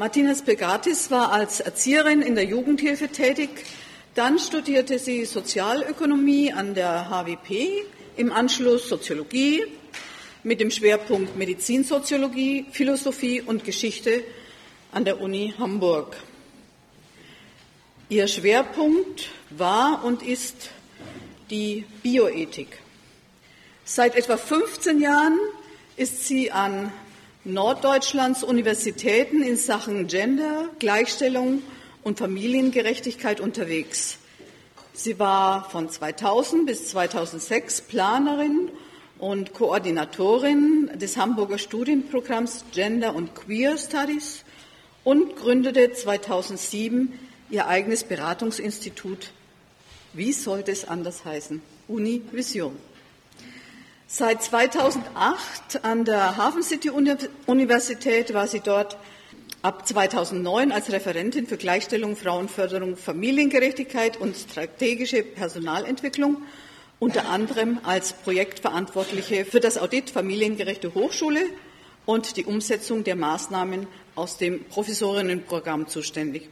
Martinez Pegatis war als Erzieherin in der Jugendhilfe tätig. Dann studierte sie Sozialökonomie an der HWP, im Anschluss Soziologie mit dem Schwerpunkt Medizinsoziologie, Philosophie und Geschichte an der Uni Hamburg. Ihr Schwerpunkt war und ist die Bioethik. Seit etwa 15 Jahren ist sie an Norddeutschlands Universitäten in Sachen Gender, Gleichstellung und Familiengerechtigkeit unterwegs. Sie war von 2000 bis 2006 Planerin und Koordinatorin des Hamburger Studienprogramms Gender und Queer Studies und gründete 2007 ihr eigenes Beratungsinstitut. Wie sollte es anders heißen? Uni Vision. Seit 2008 an der Hafen City Universität war sie dort ab 2009 als Referentin für Gleichstellung, Frauenförderung, Familiengerechtigkeit und strategische Personalentwicklung, unter anderem als Projektverantwortliche für das Audit Familiengerechte Hochschule und die Umsetzung der Maßnahmen aus dem Professorinnenprogramm zuständig.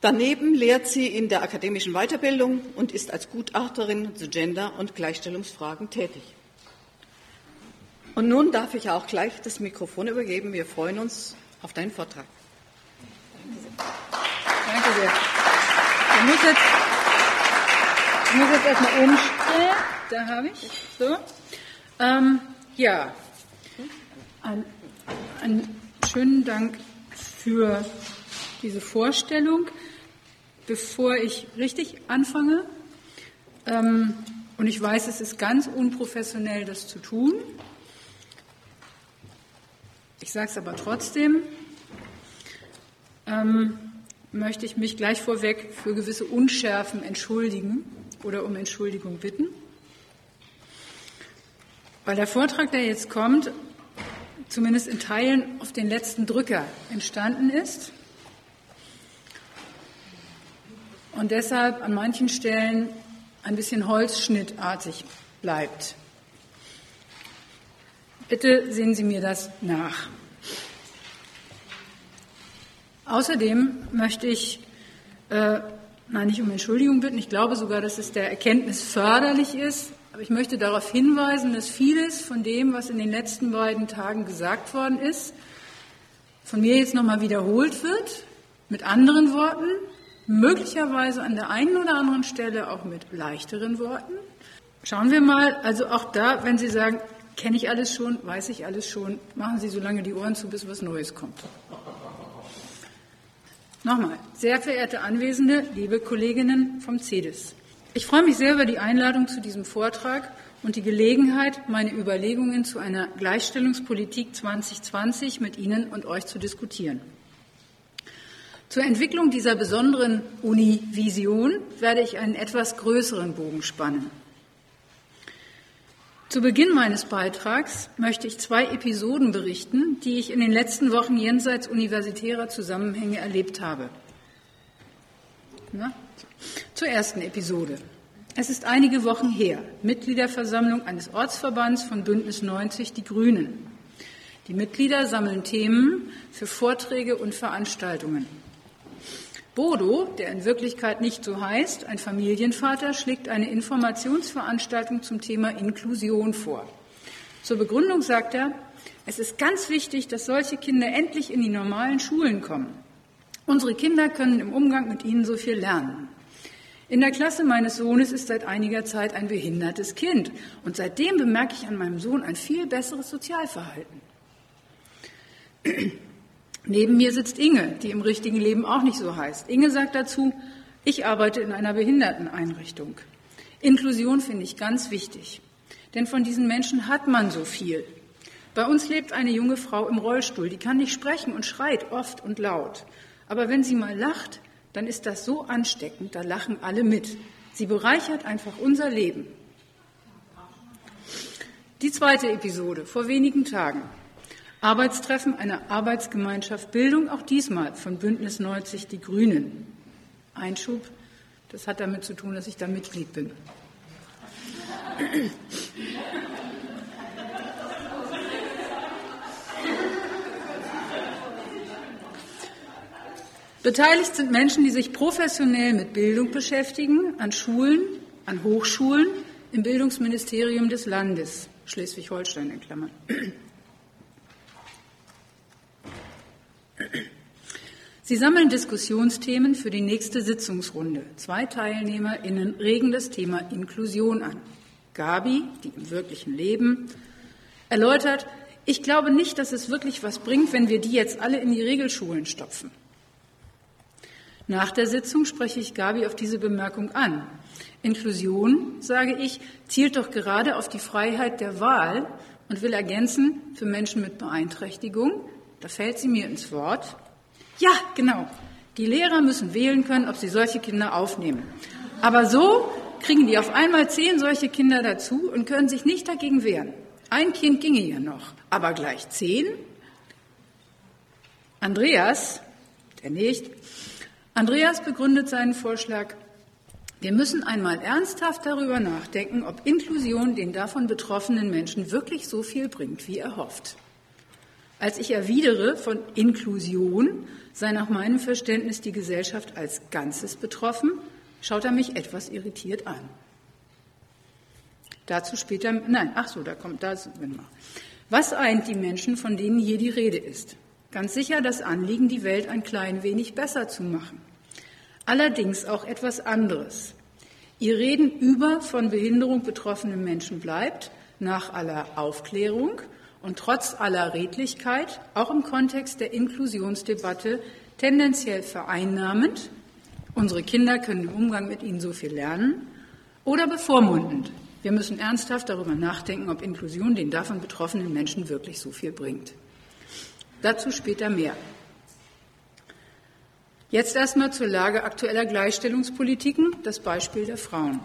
Daneben lehrt sie in der akademischen Weiterbildung und ist als Gutachterin zu Gender- und Gleichstellungsfragen tätig. Und nun darf ich auch gleich das Mikrofon übergeben. Wir freuen uns auf deinen Vortrag. Danke sehr. Ich muss jetzt, ich muss jetzt erstmal umstellen. Da habe ich. So. Ähm, ja. Ein, einen schönen Dank für diese Vorstellung bevor ich richtig anfange, ähm, und ich weiß, es ist ganz unprofessionell, das zu tun, ich sage es aber trotzdem, ähm, möchte ich mich gleich vorweg für gewisse Unschärfen entschuldigen oder um Entschuldigung bitten. Weil der Vortrag, der jetzt kommt, zumindest in Teilen auf den letzten Drücker entstanden ist und deshalb an manchen Stellen ein bisschen holzschnittartig bleibt. Bitte sehen Sie mir das nach. Außerdem möchte ich, äh, nein, nicht um Entschuldigung bitten, ich glaube sogar, dass es der Erkenntnis förderlich ist, aber ich möchte darauf hinweisen, dass vieles von dem, was in den letzten beiden Tagen gesagt worden ist, von mir jetzt nochmal wiederholt wird, mit anderen Worten, möglicherweise an der einen oder anderen Stelle auch mit leichteren Worten. Schauen wir mal, also auch da, wenn Sie sagen, kenne ich alles schon, weiß ich alles schon, machen Sie so lange die Ohren zu, bis was Neues kommt. Nochmal, sehr verehrte Anwesende, liebe Kolleginnen vom CEDIS. Ich freue mich sehr über die Einladung zu diesem Vortrag und die Gelegenheit, meine Überlegungen zu einer Gleichstellungspolitik 2020 mit Ihnen und euch zu diskutieren. Zur Entwicklung dieser besonderen Uni-Vision werde ich einen etwas größeren Bogen spannen. Zu Beginn meines Beitrags möchte ich zwei Episoden berichten, die ich in den letzten Wochen jenseits universitärer Zusammenhänge erlebt habe. Na? Zur ersten Episode. Es ist einige Wochen her, Mitgliederversammlung eines Ortsverbands von Bündnis 90 Die Grünen. Die Mitglieder sammeln Themen für Vorträge und Veranstaltungen. Bodo, der in Wirklichkeit nicht so heißt, ein Familienvater, schlägt eine Informationsveranstaltung zum Thema Inklusion vor. Zur Begründung sagt er, es ist ganz wichtig, dass solche Kinder endlich in die normalen Schulen kommen. Unsere Kinder können im Umgang mit ihnen so viel lernen. In der Klasse meines Sohnes ist seit einiger Zeit ein behindertes Kind und seitdem bemerke ich an meinem Sohn ein viel besseres Sozialverhalten. Neben mir sitzt Inge, die im richtigen Leben auch nicht so heißt. Inge sagt dazu, ich arbeite in einer Behinderteneinrichtung. Inklusion finde ich ganz wichtig, denn von diesen Menschen hat man so viel. Bei uns lebt eine junge Frau im Rollstuhl, die kann nicht sprechen und schreit oft und laut. Aber wenn sie mal lacht, dann ist das so ansteckend, da lachen alle mit. Sie bereichert einfach unser Leben. Die zweite Episode vor wenigen Tagen. Arbeitstreffen einer Arbeitsgemeinschaft Bildung, auch diesmal von Bündnis 90 Die Grünen. Einschub, das hat damit zu tun, dass ich da Mitglied bin. Beteiligt sind Menschen, die sich professionell mit Bildung beschäftigen, an Schulen, an Hochschulen, im Bildungsministerium des Landes, Schleswig-Holstein in Klammern. Sie sammeln Diskussionsthemen für die nächste Sitzungsrunde. Zwei TeilnehmerInnen regen das Thema Inklusion an. Gabi, die im wirklichen Leben, erläutert, ich glaube nicht, dass es wirklich was bringt, wenn wir die jetzt alle in die Regelschulen stopfen. Nach der Sitzung spreche ich Gabi auf diese Bemerkung an. Inklusion, sage ich, zielt doch gerade auf die Freiheit der Wahl und will ergänzen für Menschen mit Beeinträchtigung. Da fällt sie mir ins Wort. Ja, genau. Die Lehrer müssen wählen können, ob sie solche Kinder aufnehmen. Aber so kriegen die auf einmal zehn solche Kinder dazu und können sich nicht dagegen wehren. Ein Kind ginge ja noch, aber gleich zehn? Andreas, der nicht, Andreas begründet seinen Vorschlag, wir müssen einmal ernsthaft darüber nachdenken, ob Inklusion den davon betroffenen Menschen wirklich so viel bringt, wie er hofft. Als ich erwidere, von Inklusion sei nach meinem Verständnis die Gesellschaft als Ganzes betroffen, schaut er mich etwas irritiert an. Dazu später, nein, ach so, da kommt das. Was eint die Menschen, von denen hier die Rede ist? Ganz sicher das Anliegen, die Welt ein klein wenig besser zu machen. Allerdings auch etwas anderes. Ihr Reden über von Behinderung betroffene Menschen bleibt, nach aller Aufklärung und trotz aller Redlichkeit, auch im Kontext der Inklusionsdebatte, tendenziell vereinnahmend, unsere Kinder können im Umgang mit ihnen so viel lernen, oder bevormundend. Wir müssen ernsthaft darüber nachdenken, ob Inklusion den davon betroffenen Menschen wirklich so viel bringt. Dazu später mehr. Jetzt erstmal zur Lage aktueller Gleichstellungspolitiken, das Beispiel der Frauen.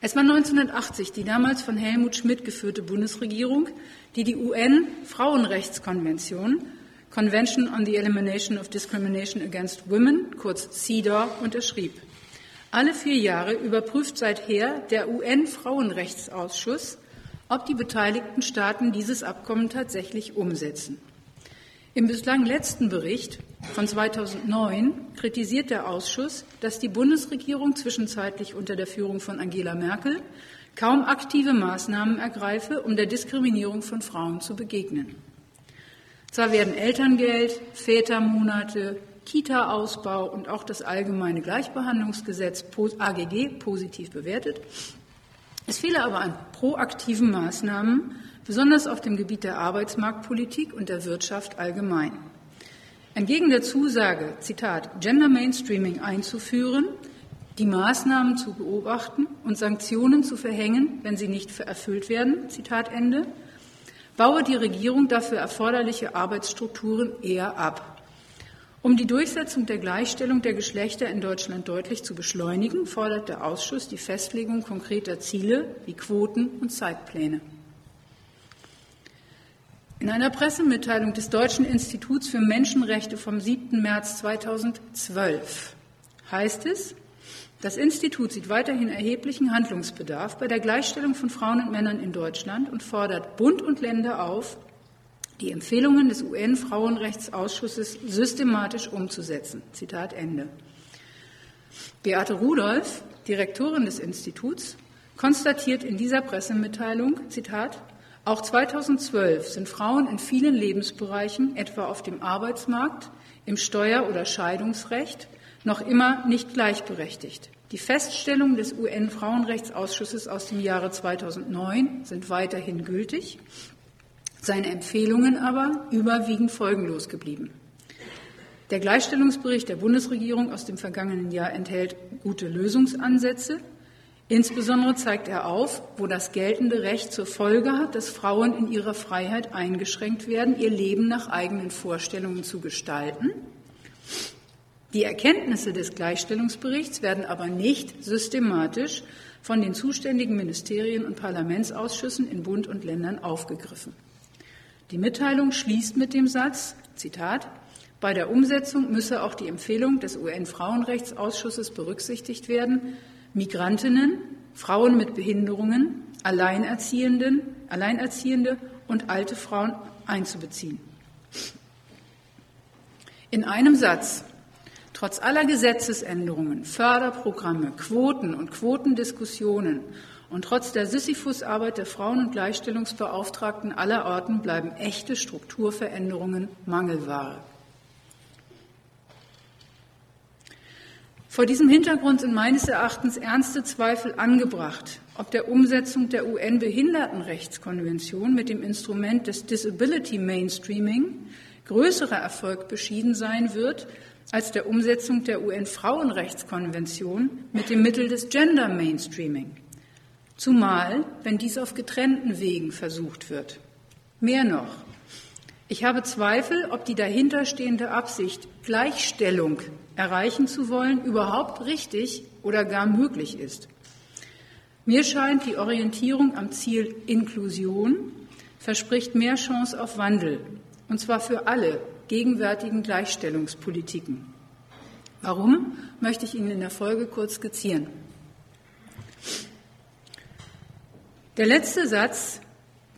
Es war 1980 die damals von Helmut Schmidt geführte Bundesregierung, die die UN-Frauenrechtskonvention Convention on the Elimination of Discrimination Against Women, kurz CEDAW, unterschrieb. Alle vier Jahre überprüft seither der UN-Frauenrechtsausschuss ob die beteiligten Staaten dieses Abkommen tatsächlich umsetzen. Im bislang letzten Bericht von 2009 kritisiert der Ausschuss, dass die Bundesregierung zwischenzeitlich unter der Führung von Angela Merkel kaum aktive Maßnahmen ergreife, um der Diskriminierung von Frauen zu begegnen. Zwar werden Elterngeld, Vätermonate, Kita-Ausbau und auch das allgemeine Gleichbehandlungsgesetz AGG positiv bewertet, es fehle aber an proaktiven Maßnahmen, besonders auf dem Gebiet der Arbeitsmarktpolitik und der Wirtschaft allgemein. Entgegen der Zusage, Zitat, Gender Mainstreaming einzuführen, die Maßnahmen zu beobachten und Sanktionen zu verhängen, wenn sie nicht erfüllt werden, Zitat Ende, baue die Regierung dafür erforderliche Arbeitsstrukturen eher ab. Um die Durchsetzung der Gleichstellung der Geschlechter in Deutschland deutlich zu beschleunigen, fordert der Ausschuss die Festlegung konkreter Ziele wie Quoten und Zeitpläne. In einer Pressemitteilung des Deutschen Instituts für Menschenrechte vom 7. März 2012 heißt es, das Institut sieht weiterhin erheblichen Handlungsbedarf bei der Gleichstellung von Frauen und Männern in Deutschland und fordert Bund und Länder auf, die Empfehlungen des UN-Frauenrechtsausschusses systematisch umzusetzen. Zitat Ende. Beate Rudolph, Direktorin des Instituts, konstatiert in dieser Pressemitteilung, Zitat, auch 2012 sind Frauen in vielen Lebensbereichen, etwa auf dem Arbeitsmarkt, im Steuer- oder Scheidungsrecht, noch immer nicht gleichberechtigt. Die Feststellungen des UN-Frauenrechtsausschusses aus dem Jahre 2009 sind weiterhin gültig seine Empfehlungen aber überwiegend folgenlos geblieben. Der Gleichstellungsbericht der Bundesregierung aus dem vergangenen Jahr enthält gute Lösungsansätze. Insbesondere zeigt er auf, wo das geltende Recht zur Folge hat, dass Frauen in ihrer Freiheit eingeschränkt werden, ihr Leben nach eigenen Vorstellungen zu gestalten. Die Erkenntnisse des Gleichstellungsberichts werden aber nicht systematisch von den zuständigen Ministerien und Parlamentsausschüssen in Bund und Ländern aufgegriffen. Die Mitteilung schließt mit dem Satz, Zitat, bei der Umsetzung müsse auch die Empfehlung des UN-Frauenrechtsausschusses berücksichtigt werden, Migrantinnen, Frauen mit Behinderungen, Alleinerziehenden, Alleinerziehende und alte Frauen einzubeziehen. In einem Satz. Trotz aller Gesetzesänderungen, Förderprogramme, Quoten und Quotendiskussionen und trotz der Sisyphusarbeit der Frauen- und Gleichstellungsbeauftragten aller Orten bleiben echte Strukturveränderungen Mangelware. Vor diesem Hintergrund sind meines Erachtens ernste Zweifel angebracht, ob der Umsetzung der UN-Behindertenrechtskonvention mit dem Instrument des Disability Mainstreaming größerer Erfolg beschieden sein wird als der Umsetzung der UN-Frauenrechtskonvention mit dem Mittel des Gender Mainstreaming. Zumal, wenn dies auf getrennten Wegen versucht wird. Mehr noch, ich habe Zweifel, ob die dahinterstehende Absicht, Gleichstellung erreichen zu wollen, überhaupt richtig oder gar möglich ist. Mir scheint, die Orientierung am Ziel Inklusion verspricht mehr Chance auf Wandel, und zwar für alle gegenwärtigen Gleichstellungspolitiken. Warum, möchte ich Ihnen in der Folge kurz skizzieren. Der letzte Satz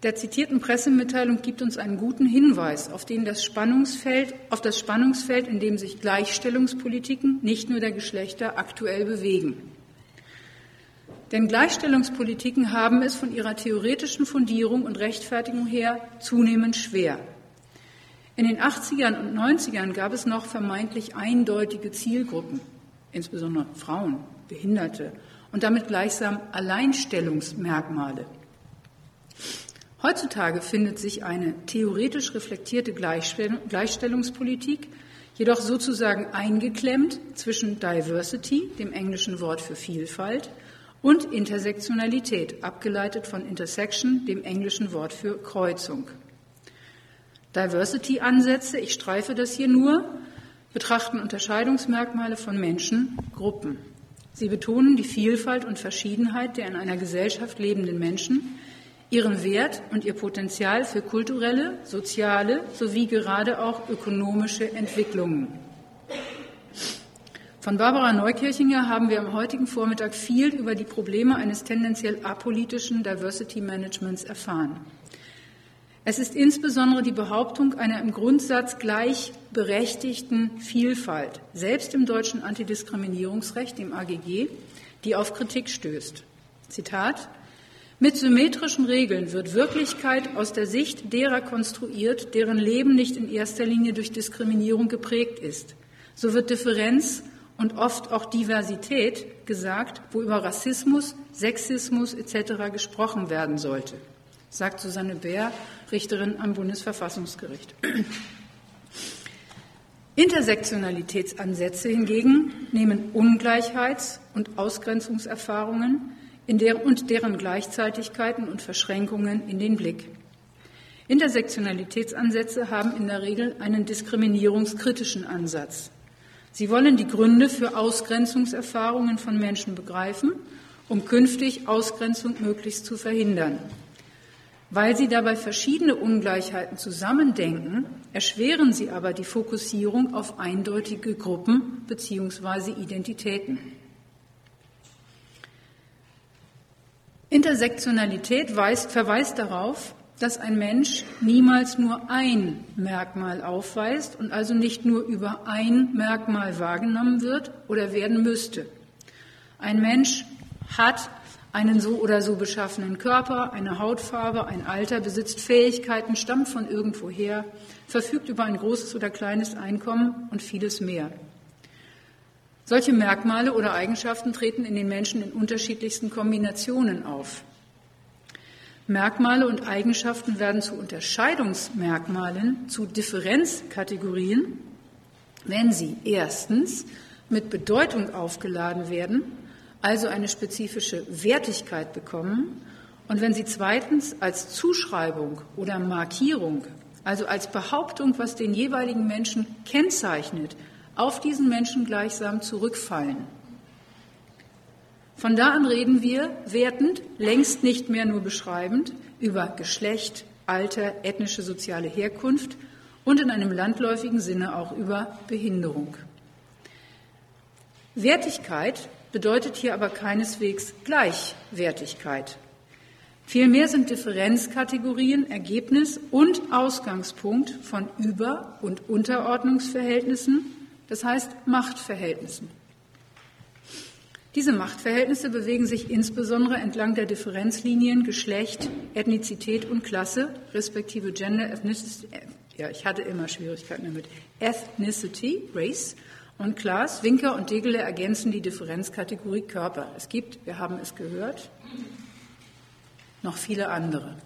der zitierten Pressemitteilung gibt uns einen guten Hinweis auf, den das Spannungsfeld, auf das Spannungsfeld, in dem sich Gleichstellungspolitiken nicht nur der Geschlechter aktuell bewegen. Denn Gleichstellungspolitiken haben es von ihrer theoretischen Fundierung und Rechtfertigung her zunehmend schwer. In den 80ern und 90ern gab es noch vermeintlich eindeutige Zielgruppen, insbesondere Frauen, Behinderte und damit gleichsam Alleinstellungsmerkmale. Heutzutage findet sich eine theoretisch reflektierte Gleichstellungspolitik jedoch sozusagen eingeklemmt zwischen Diversity, dem englischen Wort für Vielfalt, und Intersektionalität, abgeleitet von Intersection, dem englischen Wort für Kreuzung. Diversity-Ansätze, ich streife das hier nur, betrachten Unterscheidungsmerkmale von Menschen, Gruppen. Sie betonen die Vielfalt und Verschiedenheit der in einer Gesellschaft lebenden Menschen, ihren Wert und ihr Potenzial für kulturelle, soziale sowie gerade auch ökonomische Entwicklungen. Von Barbara Neukirchinger haben wir am heutigen Vormittag viel über die Probleme eines tendenziell apolitischen Diversity Managements erfahren. Es ist insbesondere die Behauptung einer im Grundsatz gleichberechtigten Vielfalt, selbst im deutschen Antidiskriminierungsrecht, dem AGG, die auf Kritik stößt. Zitat mit symmetrischen Regeln wird Wirklichkeit aus der Sicht derer konstruiert, deren Leben nicht in erster Linie durch Diskriminierung geprägt ist. So wird Differenz und oft auch Diversität gesagt, wo über Rassismus, Sexismus etc. gesprochen werden sollte, sagt Susanne Bär, Richterin am Bundesverfassungsgericht. Intersektionalitätsansätze hingegen nehmen Ungleichheits- und Ausgrenzungserfahrungen der, und deren Gleichzeitigkeiten und Verschränkungen in den Blick. Intersektionalitätsansätze haben in der Regel einen diskriminierungskritischen Ansatz. Sie wollen die Gründe für Ausgrenzungserfahrungen von Menschen begreifen, um künftig Ausgrenzung möglichst zu verhindern. Weil sie dabei verschiedene Ungleichheiten zusammendenken, erschweren sie aber die Fokussierung auf eindeutige Gruppen bzw. Identitäten. Intersektionalität weist, verweist darauf, dass ein Mensch niemals nur ein Merkmal aufweist und also nicht nur über ein Merkmal wahrgenommen wird oder werden müsste. Ein Mensch hat einen so oder so beschaffenen Körper, eine Hautfarbe, ein Alter, besitzt Fähigkeiten, stammt von irgendwoher, verfügt über ein großes oder kleines Einkommen und vieles mehr. Solche Merkmale oder Eigenschaften treten in den Menschen in unterschiedlichsten Kombinationen auf. Merkmale und Eigenschaften werden zu Unterscheidungsmerkmalen, zu Differenzkategorien, wenn sie erstens mit Bedeutung aufgeladen werden, also eine spezifische Wertigkeit bekommen, und wenn sie zweitens als Zuschreibung oder Markierung, also als Behauptung, was den jeweiligen Menschen kennzeichnet, auf diesen Menschen gleichsam zurückfallen. Von da an reden wir wertend, längst nicht mehr nur beschreibend, über Geschlecht, Alter, ethnische, soziale Herkunft und in einem landläufigen Sinne auch über Behinderung. Wertigkeit bedeutet hier aber keineswegs Gleichwertigkeit. Vielmehr sind Differenzkategorien Ergebnis und Ausgangspunkt von Über- und Unterordnungsverhältnissen, das heißt Machtverhältnissen. Diese Machtverhältnisse bewegen sich insbesondere entlang der Differenzlinien Geschlecht, Ethnizität und Klasse, respektive Gender, Ethnicity, ja, ich hatte immer Schwierigkeiten damit, Ethnicity, Race und Class. Winker und Degele ergänzen die Differenzkategorie Körper. Es gibt, wir haben es gehört, noch viele andere.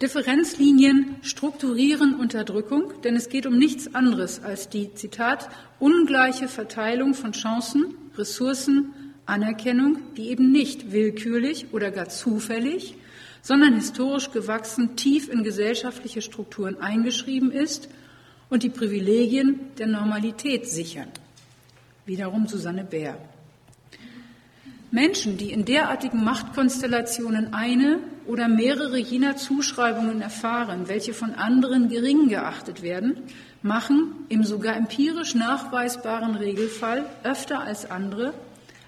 Differenzlinien strukturieren Unterdrückung, denn es geht um nichts anderes als die, Zitat, ungleiche Verteilung von Chancen, Ressourcen, Anerkennung, die eben nicht willkürlich oder gar zufällig, sondern historisch gewachsen tief in gesellschaftliche Strukturen eingeschrieben ist und die Privilegien der Normalität sichern. Wiederum Susanne Bär. Menschen, die in derartigen Machtkonstellationen eine oder mehrere jener Zuschreibungen erfahren, welche von anderen gering geachtet werden, machen im sogar empirisch nachweisbaren Regelfall öfter als andere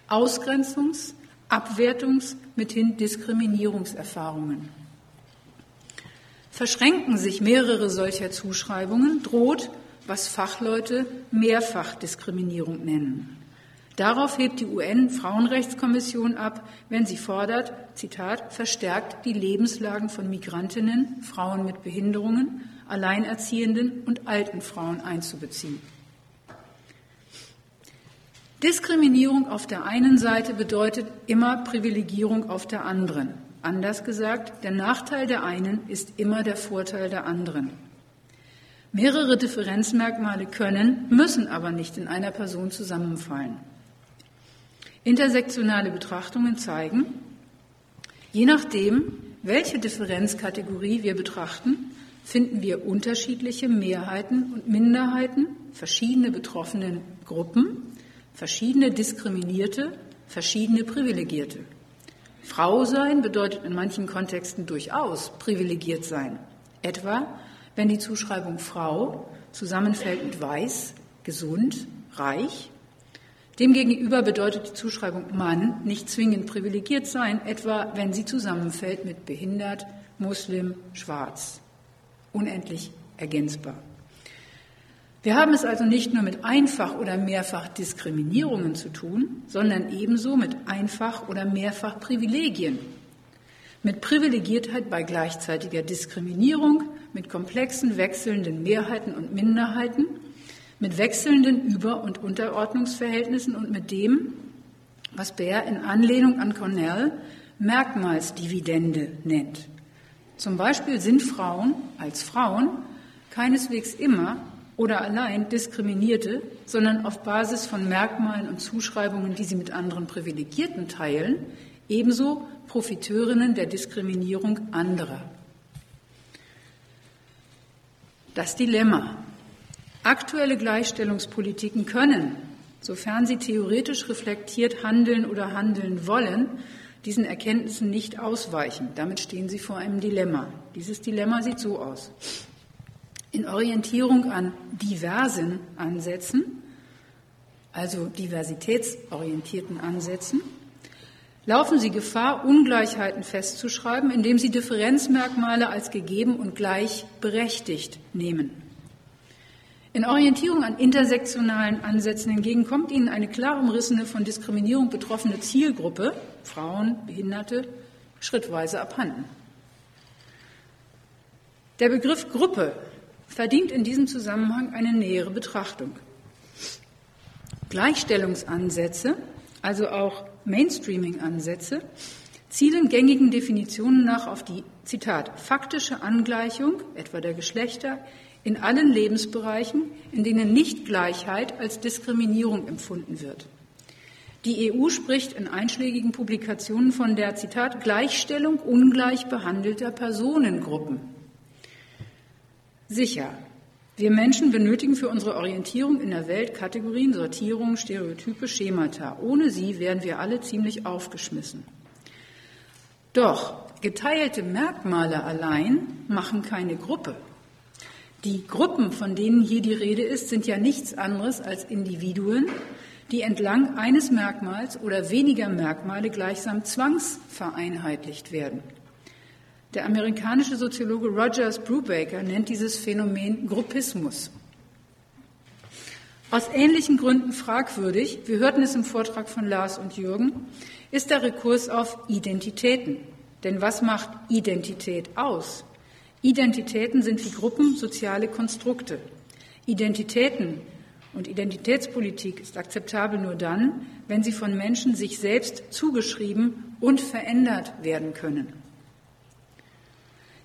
Ausgrenzungs-, Abwertungs-, mithin Diskriminierungserfahrungen. Verschränken sich mehrere solcher Zuschreibungen, droht, was Fachleute Mehrfachdiskriminierung nennen. Darauf hebt die UN-Frauenrechtskommission ab, wenn sie fordert, Zitat, verstärkt die Lebenslagen von Migrantinnen, Frauen mit Behinderungen, Alleinerziehenden und alten Frauen einzubeziehen. Diskriminierung auf der einen Seite bedeutet immer Privilegierung auf der anderen. Anders gesagt, der Nachteil der einen ist immer der Vorteil der anderen. Mehrere Differenzmerkmale können, müssen aber nicht in einer Person zusammenfallen. Intersektionale Betrachtungen zeigen, je nachdem, welche Differenzkategorie wir betrachten, finden wir unterschiedliche Mehrheiten und Minderheiten, verschiedene betroffene Gruppen, verschiedene Diskriminierte, verschiedene Privilegierte. Frau sein bedeutet in manchen Kontexten durchaus privilegiert sein, etwa wenn die Zuschreibung Frau zusammenfällt mit weiß, gesund, reich Demgegenüber bedeutet die Zuschreibung Mann nicht zwingend privilegiert sein, etwa wenn sie zusammenfällt mit behindert, Muslim, schwarz. Unendlich ergänzbar. Wir haben es also nicht nur mit Einfach- oder Mehrfach-Diskriminierungen zu tun, sondern ebenso mit Einfach- oder Mehrfach-Privilegien. Mit Privilegiertheit bei gleichzeitiger Diskriminierung, mit komplexen wechselnden Mehrheiten und Minderheiten mit wechselnden Über- und Unterordnungsverhältnissen und mit dem, was Baer in Anlehnung an Cornell Merkmalsdividende nennt. Zum Beispiel sind Frauen als Frauen keineswegs immer oder allein Diskriminierte, sondern auf Basis von Merkmalen und Zuschreibungen, die sie mit anderen Privilegierten teilen, ebenso Profiteurinnen der Diskriminierung anderer. Das Dilemma. Aktuelle Gleichstellungspolitiken können, sofern sie theoretisch reflektiert handeln oder handeln wollen, diesen Erkenntnissen nicht ausweichen. Damit stehen sie vor einem Dilemma. Dieses Dilemma sieht so aus. In Orientierung an diversen Ansätzen, also diversitätsorientierten Ansätzen, laufen sie Gefahr, Ungleichheiten festzuschreiben, indem sie Differenzmerkmale als gegeben und gleichberechtigt nehmen. In Orientierung an intersektionalen Ansätzen hingegen kommt Ihnen eine klar umrissene, von Diskriminierung betroffene Zielgruppe, Frauen, Behinderte, schrittweise abhanden. Der Begriff Gruppe verdient in diesem Zusammenhang eine nähere Betrachtung. Gleichstellungsansätze, also auch Mainstreaming-Ansätze, zielen gängigen Definitionen nach auf die, Zitat, faktische Angleichung, etwa der Geschlechter, in allen Lebensbereichen, in denen Nichtgleichheit als Diskriminierung empfunden wird. Die EU spricht in einschlägigen Publikationen von der Zitat Gleichstellung ungleich behandelter Personengruppen. Sicher, wir Menschen benötigen für unsere Orientierung in der Welt Kategorien, Sortierungen, Stereotype, Schemata. Ohne sie wären wir alle ziemlich aufgeschmissen. Doch geteilte Merkmale allein machen keine Gruppe. Die Gruppen, von denen hier die Rede ist, sind ja nichts anderes als Individuen, die entlang eines Merkmals oder weniger Merkmale gleichsam zwangsvereinheitlicht werden. Der amerikanische Soziologe Rogers Brubaker nennt dieses Phänomen Gruppismus. Aus ähnlichen Gründen fragwürdig, wir hörten es im Vortrag von Lars und Jürgen, ist der Rekurs auf Identitäten. Denn was macht Identität aus? Identitäten sind wie Gruppen soziale Konstrukte. Identitäten und Identitätspolitik ist akzeptabel nur dann, wenn sie von Menschen sich selbst zugeschrieben und verändert werden können.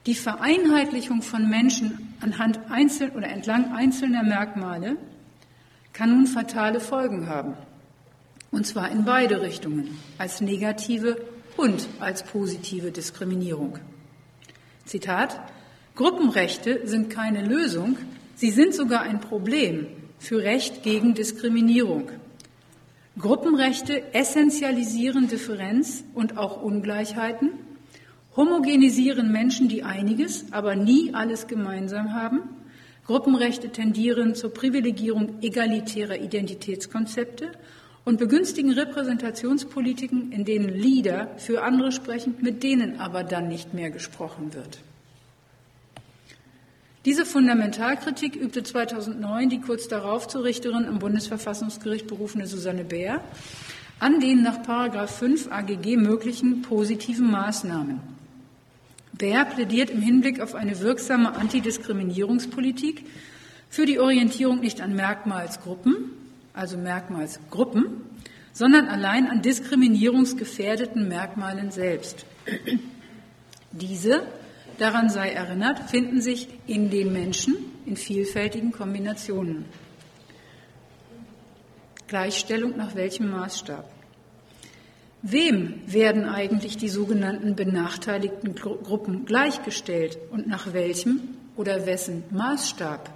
Die Vereinheitlichung von Menschen anhand einzeln oder entlang einzelner Merkmale kann nun fatale Folgen haben. Und zwar in beide Richtungen, als negative und als positive Diskriminierung. Zitat, Gruppenrechte sind keine Lösung, sie sind sogar ein Problem für Recht gegen Diskriminierung. Gruppenrechte essentialisieren Differenz und auch Ungleichheiten, homogenisieren Menschen, die einiges, aber nie alles gemeinsam haben. Gruppenrechte tendieren zur Privilegierung egalitärer Identitätskonzepte und begünstigen Repräsentationspolitiken, in denen Lieder für andere sprechen, mit denen aber dann nicht mehr gesprochen wird. Diese Fundamentalkritik übte 2009 die kurz darauf zur Richterin am Bundesverfassungsgericht berufene Susanne Bär an den nach 5 AGG möglichen positiven Maßnahmen. Bär plädiert im Hinblick auf eine wirksame Antidiskriminierungspolitik für die Orientierung nicht an Merkmalsgruppen, also Merkmalsgruppen, sondern allein an diskriminierungsgefährdeten Merkmalen selbst. Diese daran sei erinnert, finden sich in den Menschen in vielfältigen Kombinationen. Gleichstellung nach welchem Maßstab? Wem werden eigentlich die sogenannten benachteiligten Gruppen gleichgestellt und nach welchem oder wessen Maßstab?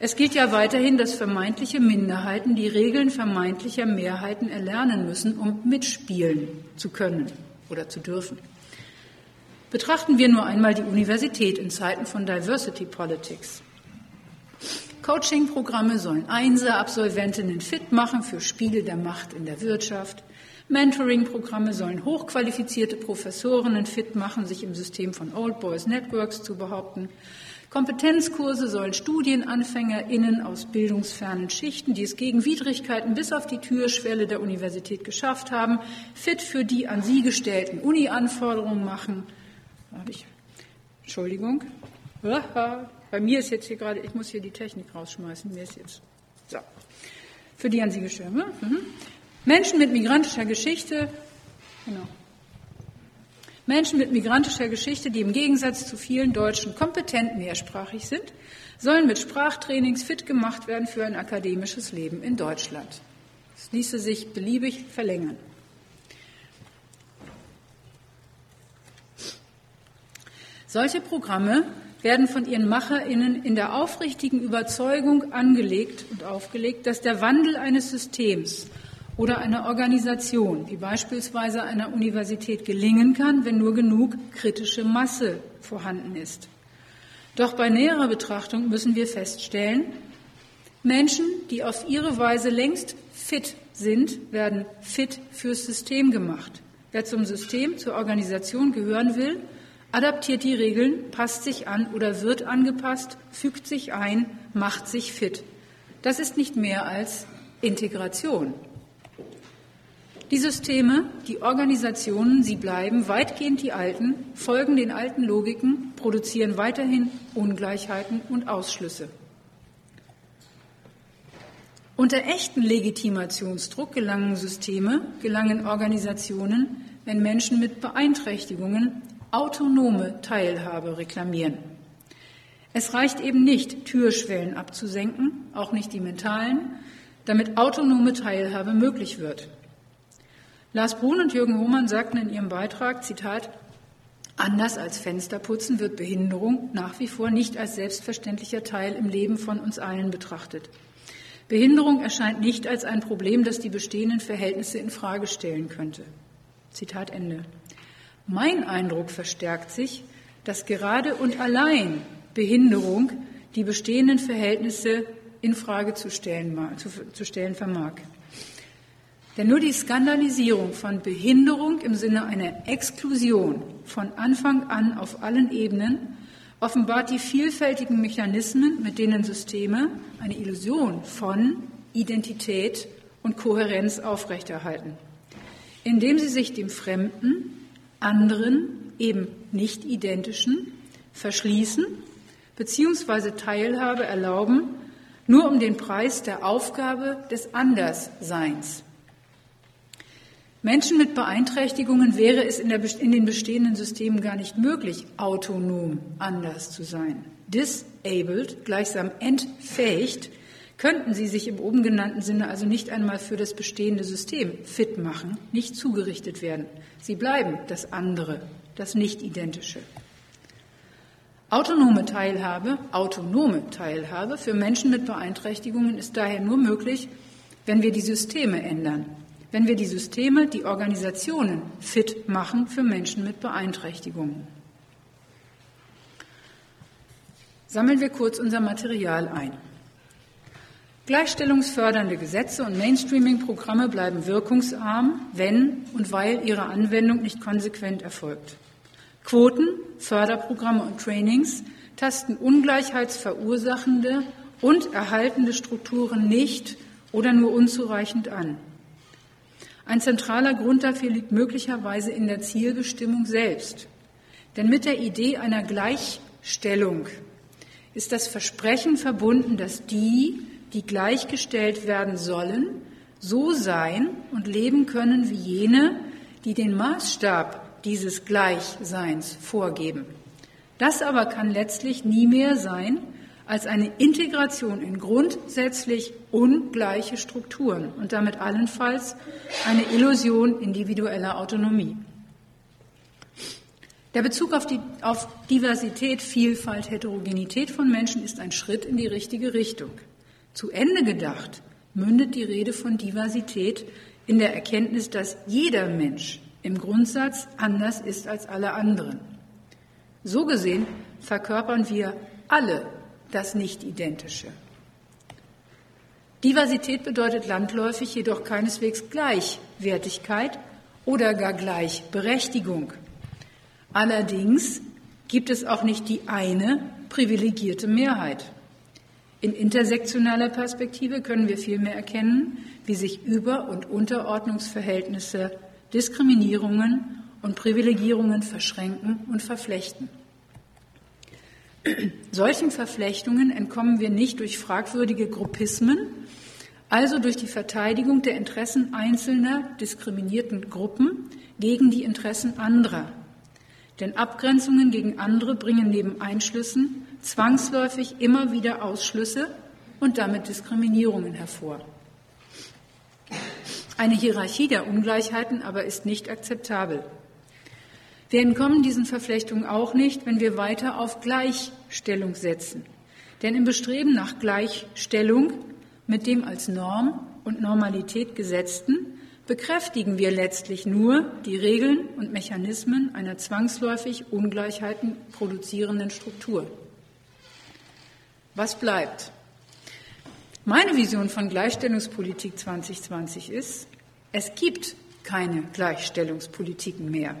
Es gilt ja weiterhin, dass vermeintliche Minderheiten die Regeln vermeintlicher Mehrheiten erlernen müssen, um mitspielen zu können oder zu dürfen. Betrachten wir nur einmal die Universität in Zeiten von Diversity Politics. Coaching-Programme sollen Einser-Absolventinnen fit machen für Spiele der Macht in der Wirtschaft. Mentoring-Programme sollen hochqualifizierte Professorinnen fit machen, sich im System von Old Boys Networks zu behaupten. Kompetenzkurse sollen StudienanfängerInnen aus bildungsfernen Schichten, die es gegen Widrigkeiten bis auf die Türschwelle der Universität geschafft haben, fit für die an sie gestellten Uni-Anforderungen machen habe ich, Entschuldigung, bei mir ist jetzt hier gerade, ich muss hier die Technik rausschmeißen, mir ist jetzt, so, für die an Sie geschrieben. Mhm. Menschen mit migrantischer Geschichte, genau. Menschen mit migrantischer Geschichte, die im Gegensatz zu vielen Deutschen kompetent mehrsprachig sind, sollen mit Sprachtrainings fit gemacht werden für ein akademisches Leben in Deutschland. Das ließe sich beliebig verlängern. Solche Programme werden von ihren Macherinnen in der aufrichtigen Überzeugung angelegt und aufgelegt, dass der Wandel eines Systems oder einer Organisation, wie beispielsweise einer Universität, gelingen kann, wenn nur genug kritische Masse vorhanden ist. Doch bei näherer Betrachtung müssen wir feststellen, Menschen, die auf ihre Weise längst fit sind, werden fit fürs System gemacht. Wer zum System, zur Organisation gehören will, adaptiert die Regeln, passt sich an oder wird angepasst, fügt sich ein, macht sich fit. Das ist nicht mehr als Integration. Die Systeme, die Organisationen, sie bleiben weitgehend die alten, folgen den alten Logiken, produzieren weiterhin Ungleichheiten und Ausschlüsse. Unter echten Legitimationsdruck gelangen Systeme, gelangen Organisationen, wenn Menschen mit Beeinträchtigungen autonome Teilhabe reklamieren. Es reicht eben nicht, Türschwellen abzusenken, auch nicht die mentalen, damit autonome Teilhabe möglich wird. Lars Brun und Jürgen Hohmann sagten in ihrem Beitrag, Zitat, Anders als Fensterputzen wird Behinderung nach wie vor nicht als selbstverständlicher Teil im Leben von uns allen betrachtet. Behinderung erscheint nicht als ein Problem, das die bestehenden Verhältnisse in Frage stellen könnte. Zitat Ende. Mein Eindruck verstärkt sich, dass gerade und allein Behinderung die bestehenden Verhältnisse in Frage zu stellen, zu, zu stellen vermag. Denn nur die Skandalisierung von Behinderung im Sinne einer Exklusion von Anfang an auf allen Ebenen offenbart die vielfältigen Mechanismen, mit denen Systeme eine Illusion von Identität und Kohärenz aufrechterhalten, indem sie sich dem Fremden, anderen, eben nicht identischen, verschließen bzw. Teilhabe erlauben, nur um den Preis der Aufgabe des Andersseins Menschen mit Beeinträchtigungen wäre es in, der, in, den bestehenden Systemen gar nicht möglich, autonom anders zu sein. Disabled, gleichsam entfähigt, könnten sie sich im oben genannten Sinne also nicht einmal für das bestehende System fit machen, nicht zugerichtet werden. Sie bleiben das andere, das Nicht-Identische. Autonome Teilhabe, autonome Teilhabe für Menschen mit Beeinträchtigungen ist daher nur möglich, wenn wir die Systeme ändern, wenn wir die Systeme, die Organisationen fit machen für Menschen mit Beeinträchtigungen. Sammeln wir kurz unser Material ein. Gleichstellungsfördernde Gesetze und Mainstreaming-Programme bleiben wirkungsarm, wenn und weil ihre Anwendung nicht konsequent erfolgt. Quoten, Förderprogramme und Trainings tasten ungleichheitsverursachende und erhaltende Strukturen nicht oder nur unzureichend an. Ein zentraler Grund dafür liegt möglicherweise in der Zielbestimmung selbst. Denn mit der Idee einer Gleichstellung ist das Versprechen verbunden, dass die, die gleichgestellt werden sollen, so sein und leben können wie jene, die den Maßstab dieses Gleichseins vorgeben. Das aber kann letztlich nie mehr sein, als eine Integration in grundsätzlich ungleiche Strukturen und damit allenfalls eine Illusion individueller Autonomie. Der Bezug auf, die, auf Diversität, Vielfalt, Heterogenität von Menschen ist ein Schritt in die richtige Richtung. Zu Ende gedacht mündet die Rede von Diversität in der Erkenntnis, dass jeder Mensch im Grundsatz anders ist als alle anderen. So gesehen verkörpern wir alle das Nicht-Identische. Diversität bedeutet landläufig jedoch keineswegs Gleichwertigkeit oder gar Gleichberechtigung. Allerdings gibt es auch nicht die eine privilegierte Mehrheit. In intersektionaler Perspektive können wir vielmehr erkennen, wie sich Über- und Unterordnungsverhältnisse, Diskriminierungen und Privilegierungen verschränken und verflechten. Solchen Verflechtungen entkommen wir nicht durch fragwürdige Gruppismen, also durch die Verteidigung der Interessen einzelner diskriminierten Gruppen gegen die Interessen anderer. Denn Abgrenzungen gegen andere bringen neben Einschlüssen zwangsläufig immer wieder Ausschlüsse und damit Diskriminierungen hervor. Eine Hierarchie der Ungleichheiten aber ist nicht akzeptabel. Wir entkommen diesen Verflechtungen auch nicht, wenn wir weiter auf Gleichstellung setzen. Denn im Bestreben nach Gleichstellung mit dem als Norm und Normalität gesetzten bekräftigen wir letztlich nur die Regeln und Mechanismen einer zwangsläufig Ungleichheiten produzierenden Struktur. Was bleibt? Meine Vision von Gleichstellungspolitik 2020 ist, es gibt keine Gleichstellungspolitiken mehr.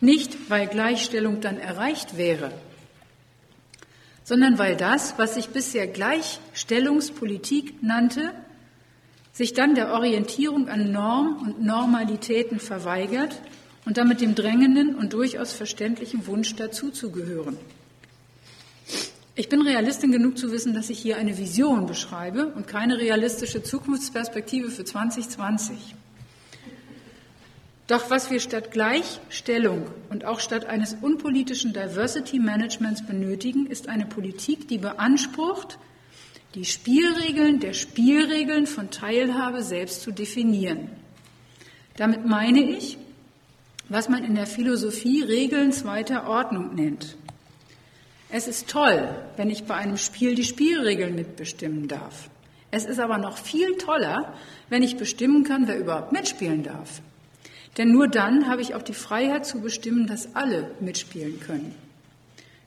Nicht, weil Gleichstellung dann erreicht wäre, sondern weil das, was sich bisher Gleichstellungspolitik nannte, sich dann der Orientierung an Norm und Normalitäten verweigert und damit dem drängenden und durchaus verständlichen Wunsch dazuzugehören. Ich bin Realistin genug zu wissen, dass ich hier eine Vision beschreibe und keine realistische Zukunftsperspektive für 2020. Doch was wir statt Gleichstellung und auch statt eines unpolitischen Diversity Managements benötigen, ist eine Politik, die beansprucht, die Spielregeln der Spielregeln von Teilhabe selbst zu definieren. Damit meine ich, was man in der Philosophie Regeln zweiter Ordnung nennt. Es ist toll, wenn ich bei einem Spiel die Spielregeln mitbestimmen darf. Es ist aber noch viel toller, wenn ich bestimmen kann, wer überhaupt mitspielen darf. Denn nur dann habe ich auch die Freiheit zu bestimmen, dass alle mitspielen können.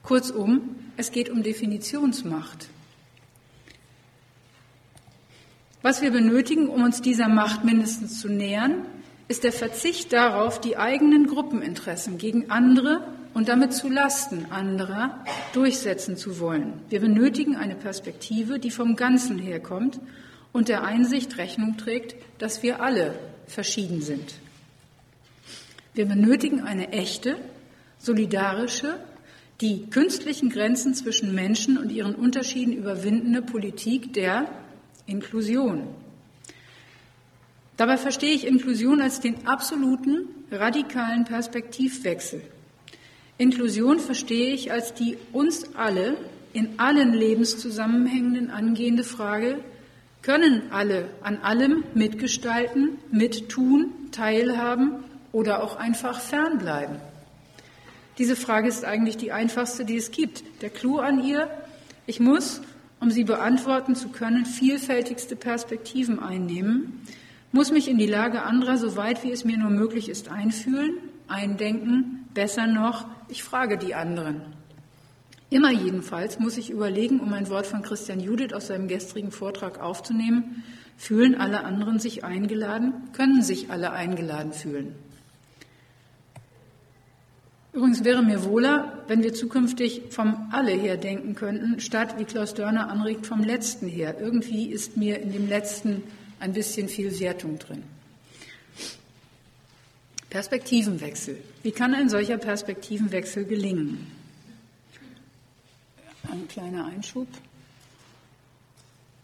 Kurzum, es geht um Definitionsmacht. Was wir benötigen, um uns dieser Macht mindestens zu nähern, ist der Verzicht darauf, die eigenen Gruppeninteressen gegen andere und damit zu Lasten anderer durchsetzen zu wollen. Wir benötigen eine Perspektive, die vom Ganzen herkommt und der Einsicht Rechnung trägt, dass wir alle verschieden sind. Wir benötigen eine echte, solidarische, die künstlichen Grenzen zwischen Menschen und ihren Unterschieden überwindende Politik der Inklusion. Dabei verstehe ich Inklusion als den absoluten, radikalen Perspektivwechsel. Inklusion verstehe ich als die uns alle in allen Lebenszusammenhängen angehende Frage, können alle an allem mitgestalten, mittun, teilhaben oder auch einfach fernbleiben? Diese Frage ist eigentlich die einfachste, die es gibt. Der Clou an ihr, ich muss, um sie beantworten zu können, vielfältigste Perspektiven einnehmen, muss mich in die Lage anderer, so weit wie es mir nur möglich ist, einfühlen, eindenken, besser noch, ich frage die anderen. Immer jedenfalls muss ich überlegen, um ein Wort von Christian Judith aus seinem gestrigen Vortrag aufzunehmen, fühlen alle anderen sich eingeladen, können sich alle eingeladen fühlen. Übrigens wäre mir wohler, wenn wir zukünftig vom Alle her denken könnten, statt, wie Klaus Dörner anregt, vom Letzten her. Irgendwie ist mir in dem Letzten ein bisschen viel Wertung drin. Perspektivenwechsel. Wie kann ein solcher Perspektivenwechsel gelingen? Ein kleiner Einschub.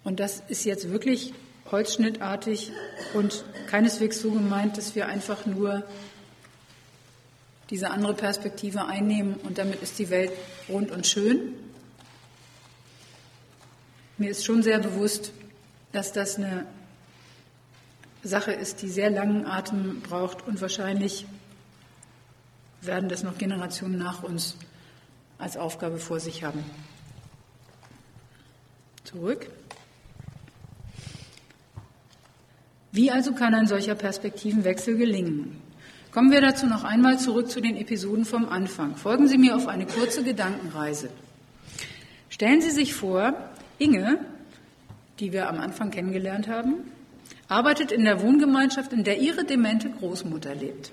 Und das ist jetzt wirklich holzschnittartig und keineswegs so gemeint, dass wir einfach nur diese andere Perspektive einnehmen und damit ist die Welt rund und schön. Mir ist schon sehr bewusst, dass das eine Sache ist, die sehr langen Atem braucht und wahrscheinlich werden das noch Generationen nach uns als Aufgabe vor sich haben. Zurück. Wie also kann ein solcher Perspektivenwechsel gelingen? Kommen wir dazu noch einmal zurück zu den Episoden vom Anfang. Folgen Sie mir auf eine kurze Gedankenreise. Stellen Sie sich vor, Inge, die wir am Anfang kennengelernt haben, arbeitet in der Wohngemeinschaft, in der ihre demente Großmutter lebt.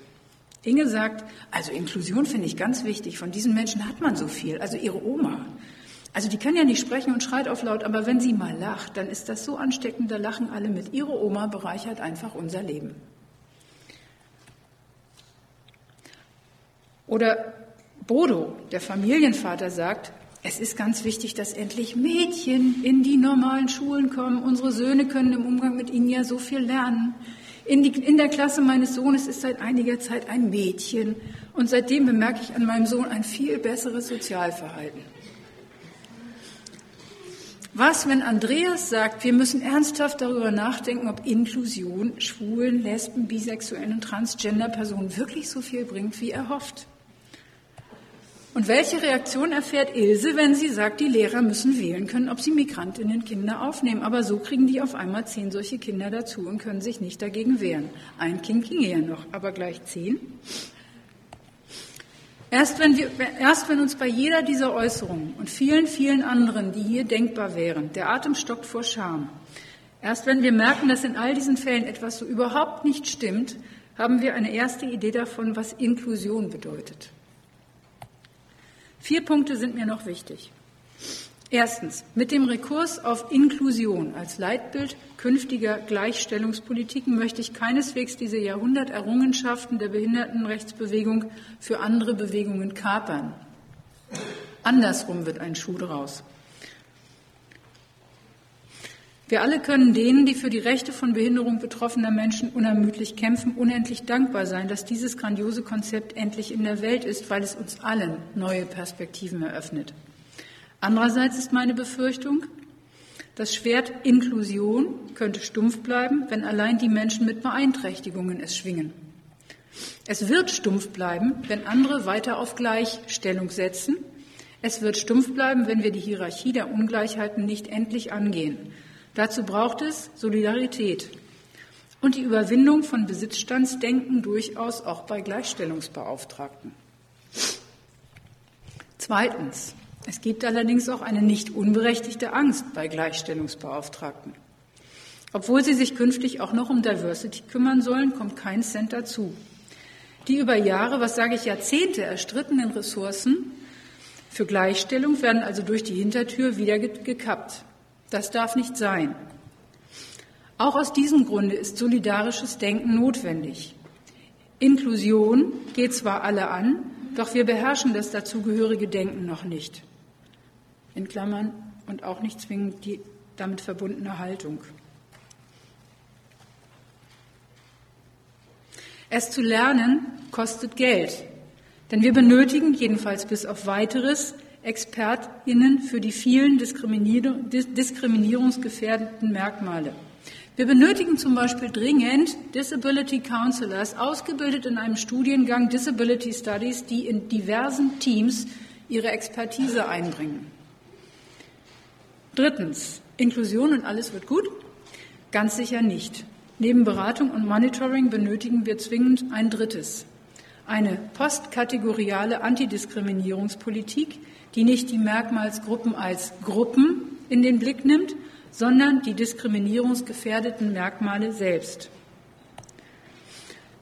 Inge sagt, also Inklusion finde ich ganz wichtig, von diesen Menschen hat man so viel, also ihre Oma. Also die kann ja nicht sprechen und schreit auf laut, aber wenn sie mal lacht, dann ist das so ansteckend, da lachen alle mit. Ihre Oma bereichert einfach unser Leben. Oder Bodo, der Familienvater, sagt, es ist ganz wichtig, dass endlich Mädchen in die normalen Schulen kommen. Unsere Söhne können im Umgang mit ihnen ja so viel lernen. In, die, in, der Klasse meines Sohnes ist seit einiger Zeit ein Mädchen und seitdem bemerke ich an meinem Sohn ein viel besseres Sozialverhalten. Was, wenn Andreas sagt, wir müssen ernsthaft darüber nachdenken, ob Inklusion Schwulen, Lesben, Bisexuellen und Transgender-Personen wirklich so viel bringt, wie er hofft? Und welche Reaktion erfährt Ilse, wenn sie sagt, die Lehrer müssen wählen können, ob sie Migrantinnen Kinder aufnehmen? Aber so kriegen die auf einmal zehn solche Kinder dazu und können sich nicht dagegen wehren. Ein Kind ginge ja noch, aber gleich zehn. Erst wenn, wir, erst wenn uns bei jeder dieser Äußerungen und vielen, vielen anderen, die hier denkbar wären, der Atem stockt vor Scham, erst wenn wir merken, dass in all diesen Fällen etwas so überhaupt nicht stimmt, haben wir eine erste Idee davon, was Inklusion bedeutet. Vier Punkte sind mir noch wichtig. Erstens, mit dem Rekurs auf Inklusion als Leitbild künftiger Gleichstellungspolitiken möchte ich keineswegs diese Jahrhunderterrungenschaften der Behindertenrechtsbewegung für andere Bewegungen kapern. Andersrum wird ein Schuh draus. Wir alle können denen, die für die Rechte von Behinderung betroffener Menschen unermüdlich kämpfen, unendlich dankbar sein, dass dieses grandiose Konzept endlich in der Welt ist, weil es uns allen neue Perspektiven eröffnet. Andererseits ist meine Befürchtung, das Schwert Inklusion könnte stumpf bleiben, wenn allein die Menschen mit Beeinträchtigungen es schwingen. Es wird stumpf bleiben, wenn andere weiter auf Gleichstellung setzen. Es wird stumpf bleiben, wenn wir die Hierarchie der Ungleichheiten nicht endlich angehen. Dazu braucht es Solidarität und die Überwindung von Besitzstandsdenken durchaus auch bei Gleichstellungsbeauftragten. Zweitens. Es gibt allerdings auch eine nicht unberechtigte Angst bei Gleichstellungsbeauftragten. Obwohl sie sich künftig auch noch um Diversity kümmern sollen, kommt kein Cent dazu. Die über Jahre, was sage ich Jahrzehnte erstrittenen Ressourcen für Gleichstellung werden also durch die Hintertür wieder gekappt. Das darf nicht sein. Auch aus diesem Grunde ist solidarisches Denken notwendig. Inklusion geht zwar alle an, doch wir beherrschen das dazugehörige Denken noch nicht. In Klammern und auch nicht zwingend die damit verbundene Haltung. Es zu lernen kostet Geld, denn wir benötigen, jedenfalls bis auf weiteres, ExpertInnen für die vielen diskriminierungsgefährdeten Merkmale. Wir benötigen zum Beispiel dringend Disability Counselors, ausgebildet in einem Studiengang Disability Studies, die in diversen Teams ihre Expertise einbringen. Drittens, Inklusion und alles wird gut? Ganz sicher nicht. Neben Beratung und Monitoring benötigen wir zwingend ein drittes. Eine postkategoriale Antidiskriminierungspolitik, die nicht die Merkmalsgruppen als Gruppen in den Blick nimmt, sondern die diskriminierungsgefährdeten Merkmale selbst.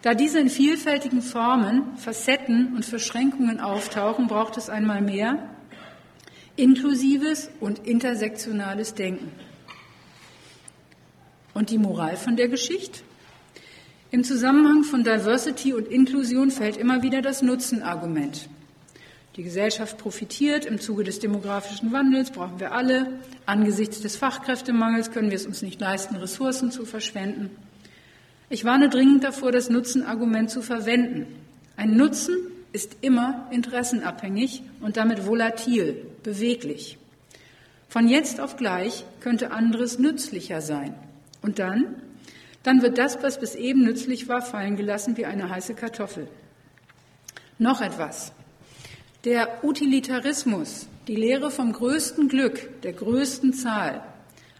Da diese in vielfältigen Formen, Facetten und Verschränkungen auftauchen, braucht es einmal mehr inklusives und intersektionales Denken. Und die Moral von der Geschichte? Im Zusammenhang von Diversity und Inklusion fällt immer wieder das Nutzenargument. Die Gesellschaft profitiert. Im Zuge des demografischen Wandels brauchen wir alle. Angesichts des Fachkräftemangels können wir es uns nicht leisten, Ressourcen zu verschwenden. Ich warne dringend davor, das Nutzenargument zu verwenden. Ein Nutzen ist immer interessenabhängig und damit volatil, beweglich. Von jetzt auf gleich könnte anderes nützlicher sein. Und dann? Dann wird das, was bis eben nützlich war, fallen gelassen wie eine heiße Kartoffel. Noch etwas. Der Utilitarismus, die Lehre vom größten Glück, der größten Zahl,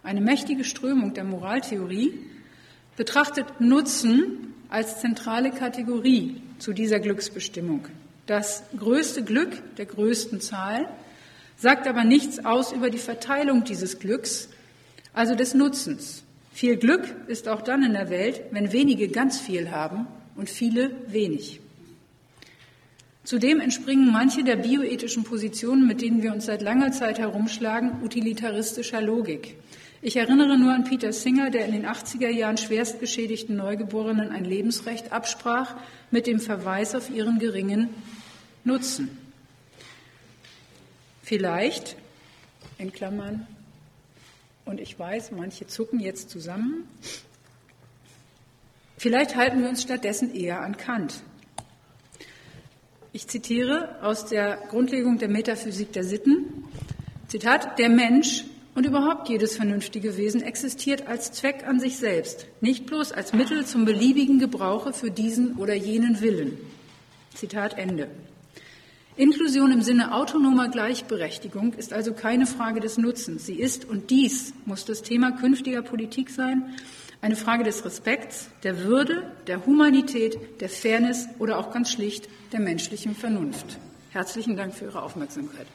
eine mächtige Strömung der Moraltheorie, betrachtet Nutzen als zentrale Kategorie zu dieser Glücksbestimmung. Das größte Glück der größten Zahl sagt aber nichts aus über die Verteilung dieses Glücks, also des Nutzens. Viel Glück ist auch dann in der Welt, wenn wenige ganz viel haben und viele wenig. Zudem entspringen manche der bioethischen Positionen, mit denen wir uns seit langer Zeit herumschlagen, utilitaristischer Logik. Ich erinnere nur an Peter Singer, der in den 80er Jahren schwerst geschädigten Neugeborenen ein Lebensrecht absprach mit dem Verweis auf ihren geringen Nutzen. Vielleicht, in Klammern, und ich weiß, manche zucken jetzt zusammen, vielleicht halten wir uns stattdessen eher an Kant, ich zitiere aus der Grundlegung der Metaphysik der Sitten. Zitat, der Mensch und überhaupt jedes vernünftige Wesen existiert als Zweck an sich selbst, nicht bloß als Mittel zum beliebigen Gebrauche für diesen oder jenen Willen. Zitat Ende. Inklusion im Sinne autonomer Gleichberechtigung ist also keine Frage des Nutzens. Sie ist, und dies muss das Thema künftiger Politik sein, eine Frage des Respekts, der Würde, der Humanität, der Fairness oder auch ganz schlicht der menschlichen Vernunft. Herzlichen Dank für Ihre Aufmerksamkeit.